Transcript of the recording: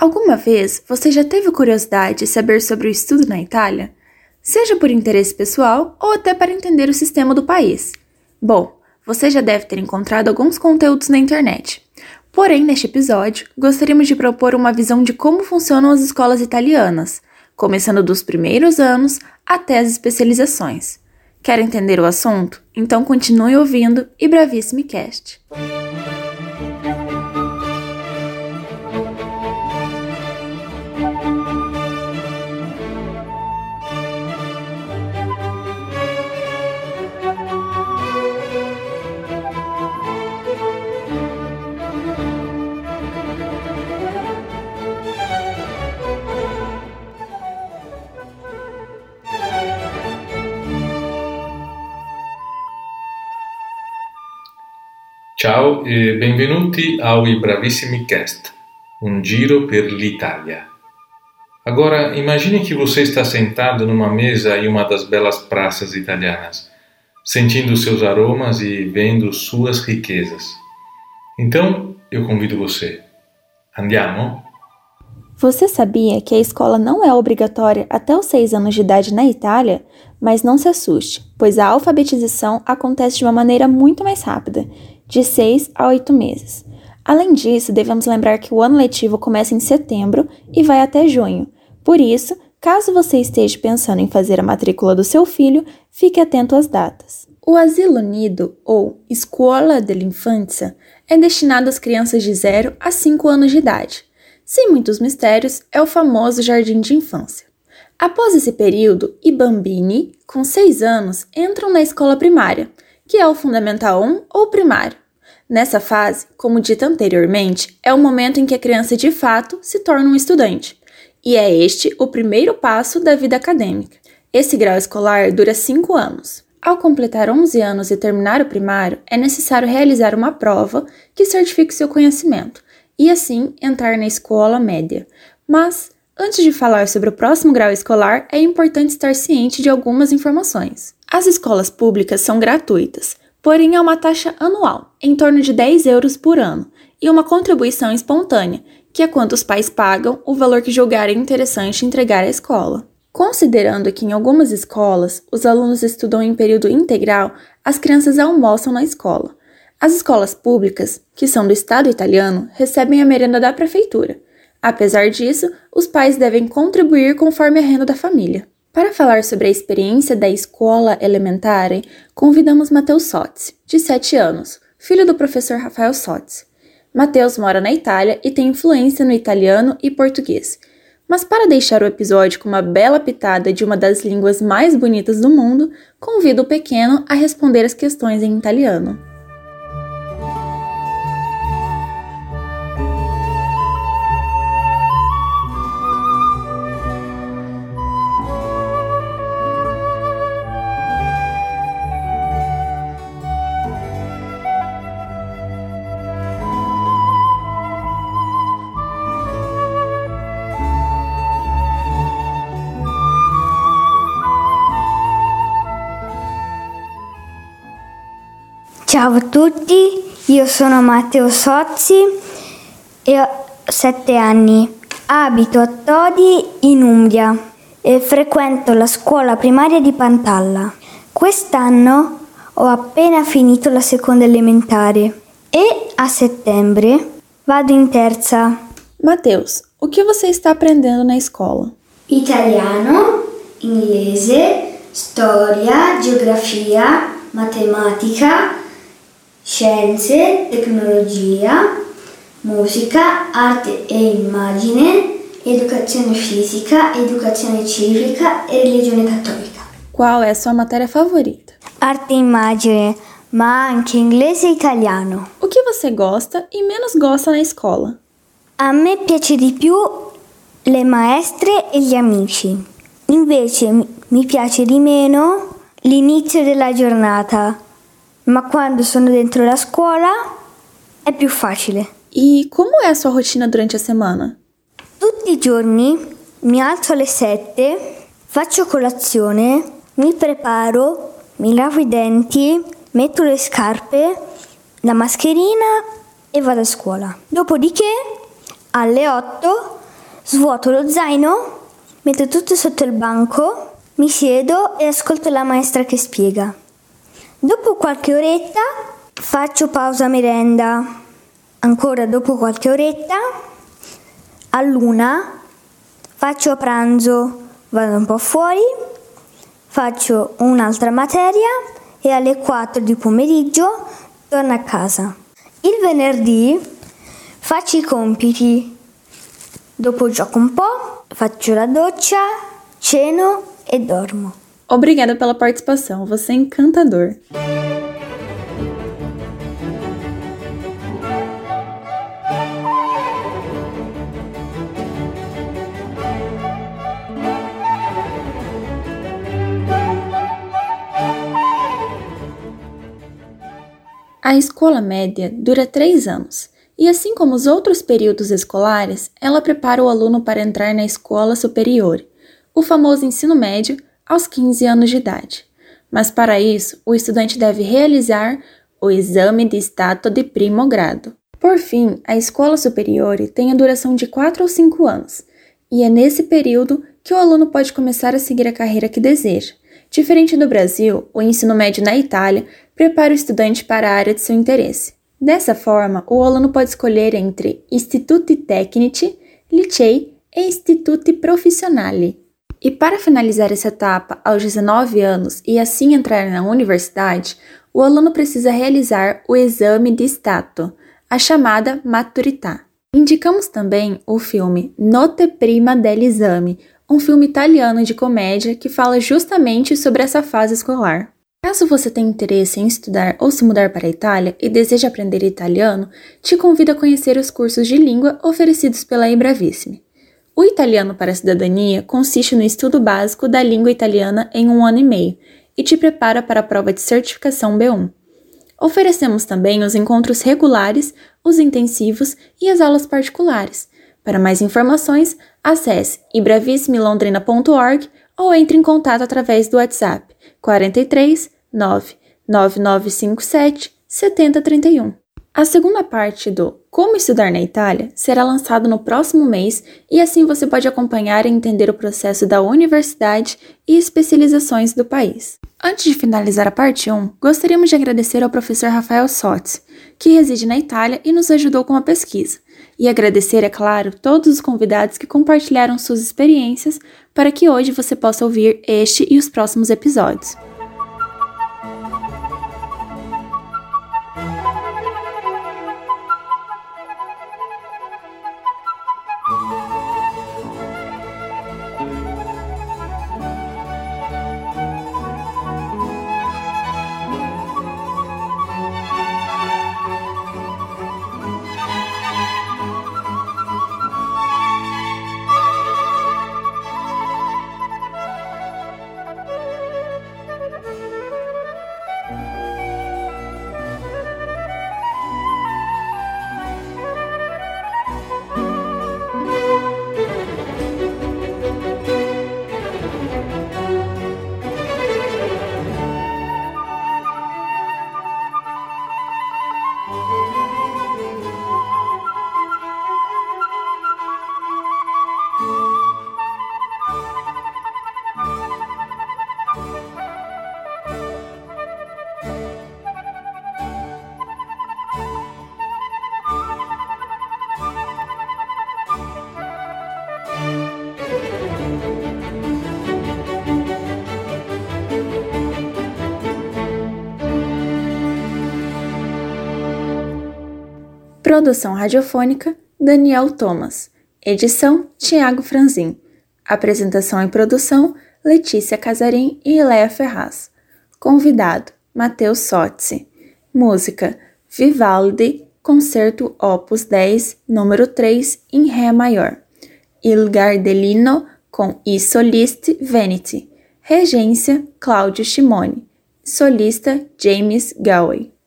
Alguma vez você já teve curiosidade de saber sobre o estudo na Itália? Seja por interesse pessoal ou até para entender o sistema do país. Bom, você já deve ter encontrado alguns conteúdos na internet. Porém, neste episódio, gostaríamos de propor uma visão de como funcionam as escolas italianas, começando dos primeiros anos até as especializações. Quer entender o assunto? Então continue ouvindo e Bravissime Cast. Ciao e benvenuti ao I Bravissimi Cast, um giro per l'Italia. Agora, imagine que você está sentado numa mesa em uma das belas praças italianas, sentindo seus aromas e vendo suas riquezas. Então, eu convido você. Andiamo? Você sabia que a escola não é obrigatória até os 6 anos de idade na Itália? Mas não se assuste, pois a alfabetização acontece de uma maneira muito mais rápida de 6 a 8 meses. Além disso, devemos lembrar que o ano letivo começa em setembro e vai até junho. Por isso, caso você esteja pensando em fazer a matrícula do seu filho, fique atento às datas. O Asilo Nido, ou Escola dell'Infanzia, é destinado às crianças de 0 a 5 anos de idade. Sem muitos mistérios, é o famoso jardim de infância. Após esse período, i bambini, com 6 anos, entram na escola primária, que é o Fundamental 1 ou primário. Nessa fase, como dito anteriormente, é o momento em que a criança de fato se torna um estudante, e é este o primeiro passo da vida acadêmica. Esse grau escolar dura 5 anos. Ao completar 11 anos e terminar o primário, é necessário realizar uma prova que certifique seu conhecimento e assim entrar na escola média. Mas, antes de falar sobre o próximo grau escolar, é importante estar ciente de algumas informações. As escolas públicas são gratuitas, porém há uma taxa anual, em torno de 10 euros por ano, e uma contribuição espontânea, que é quanto os pais pagam o valor que julgarem interessante entregar à escola. Considerando que em algumas escolas os alunos estudam em período integral, as crianças almoçam na escola. As escolas públicas, que são do Estado italiano, recebem a merenda da prefeitura. Apesar disso, os pais devem contribuir conforme a renda da família. Para falar sobre a experiência da escola elementar, convidamos Matheus Sotzi, de 7 anos, filho do professor Rafael Sotzi. Matheus mora na Itália e tem influência no italiano e português. Mas para deixar o episódio com uma bela pitada de uma das línguas mais bonitas do mundo, convido o pequeno a responder as questões em italiano. Ciao a tutti, io sono Matteo Sozzi e ho 7 anni. Abito a Todi in Umbria e frequento la scuola primaria di Pantalla. Quest'anno ho appena finito la seconda elementare e a settembre vado in terza. Mateus, o que você está aprendendo na escola? Italiano, inglese, storia, geografia, matematica, scienze, tecnologia, musica, arte e immagine, educazione fisica, educazione civica e religione cattolica. Qual é a sua matéria favorita? Arte e immagine, ma anche inglese e italiano. O que você gosta e menos gosta na escola? A me piace di più le maestre e gli amici. Invece mi piace di meno l'inizio della giornata ma quando sono dentro la scuola è più facile. E como é a sua rotina durante a semana? Tutti i giorni mi alzo alle 7, faccio colazione, mi preparo, mi lavo i denti, metto le scarpe, la mascherina e vado a scuola. Dopodiché alle 8 svuoto lo zaino, metto tutto sotto il banco, mi siedo e ascolto la maestra che spiega. Dopo qualche oretta faccio pausa merenda. Ancora dopo qualche oretta, a luna, faccio pranzo, vado un po' fuori, faccio un'altra materia e alle 4 di pomeriggio torno a casa. Il venerdì faccio i compiti, dopo gioco un po', faccio la doccia, ceno e dormo. Obrigada pela participação, você é encantador. A escola média dura três anos, e assim como os outros períodos escolares, ela prepara o aluno para entrar na escola superior, o famoso ensino médio, aos 15 anos de idade. Mas para isso, o estudante deve realizar o exame de status de primo grado. Por fim, a escola superior tem a duração de 4 ou 5 anos, e é nesse período que o aluno pode começar a seguir a carreira que deseja. Diferente do Brasil, o ensino médio na Itália prepara o estudante para a área de seu interesse. Dessa forma, o aluno pode escolher entre Istituti Tecnici, Licei e Istituti Profissionali. E para finalizar essa etapa aos 19 anos e assim entrar na universidade, o aluno precisa realizar o exame de stato, a chamada maturità. Indicamos também o filme Note Prima dell'Esame, um filme italiano de comédia que fala justamente sobre essa fase escolar. Caso você tenha interesse em estudar ou se mudar para a Itália e deseje aprender italiano, te convido a conhecer os cursos de língua oferecidos pela Ibravissime. O italiano para a cidadania consiste no estudo básico da língua italiana em um ano e meio e te prepara para a prova de certificação B1. Oferecemos também os encontros regulares, os intensivos e as aulas particulares. Para mais informações, acesse ibravissimilondrina.org ou entre em contato através do WhatsApp 43 99957 7031. A segunda parte do Como Estudar na Itália será lançado no próximo mês e assim você pode acompanhar e entender o processo da universidade e especializações do país. Antes de finalizar a parte 1, gostaríamos de agradecer ao professor Rafael Sotti, que reside na Itália e nos ajudou com a pesquisa. E agradecer, é claro, todos os convidados que compartilharam suas experiências para que hoje você possa ouvir este e os próximos episódios. Produção radiofônica Daniel Thomas. Edição Tiago Franzin. Apresentação e produção Letícia Casarim e Léa Ferraz. Convidado Matheus Sotzi. Música Vivaldi, Concerto Opus 10, número 3, em Ré maior. Il Gardelino com I Soliste Veneti. Regência Cláudio Shimone. Solista James Galway.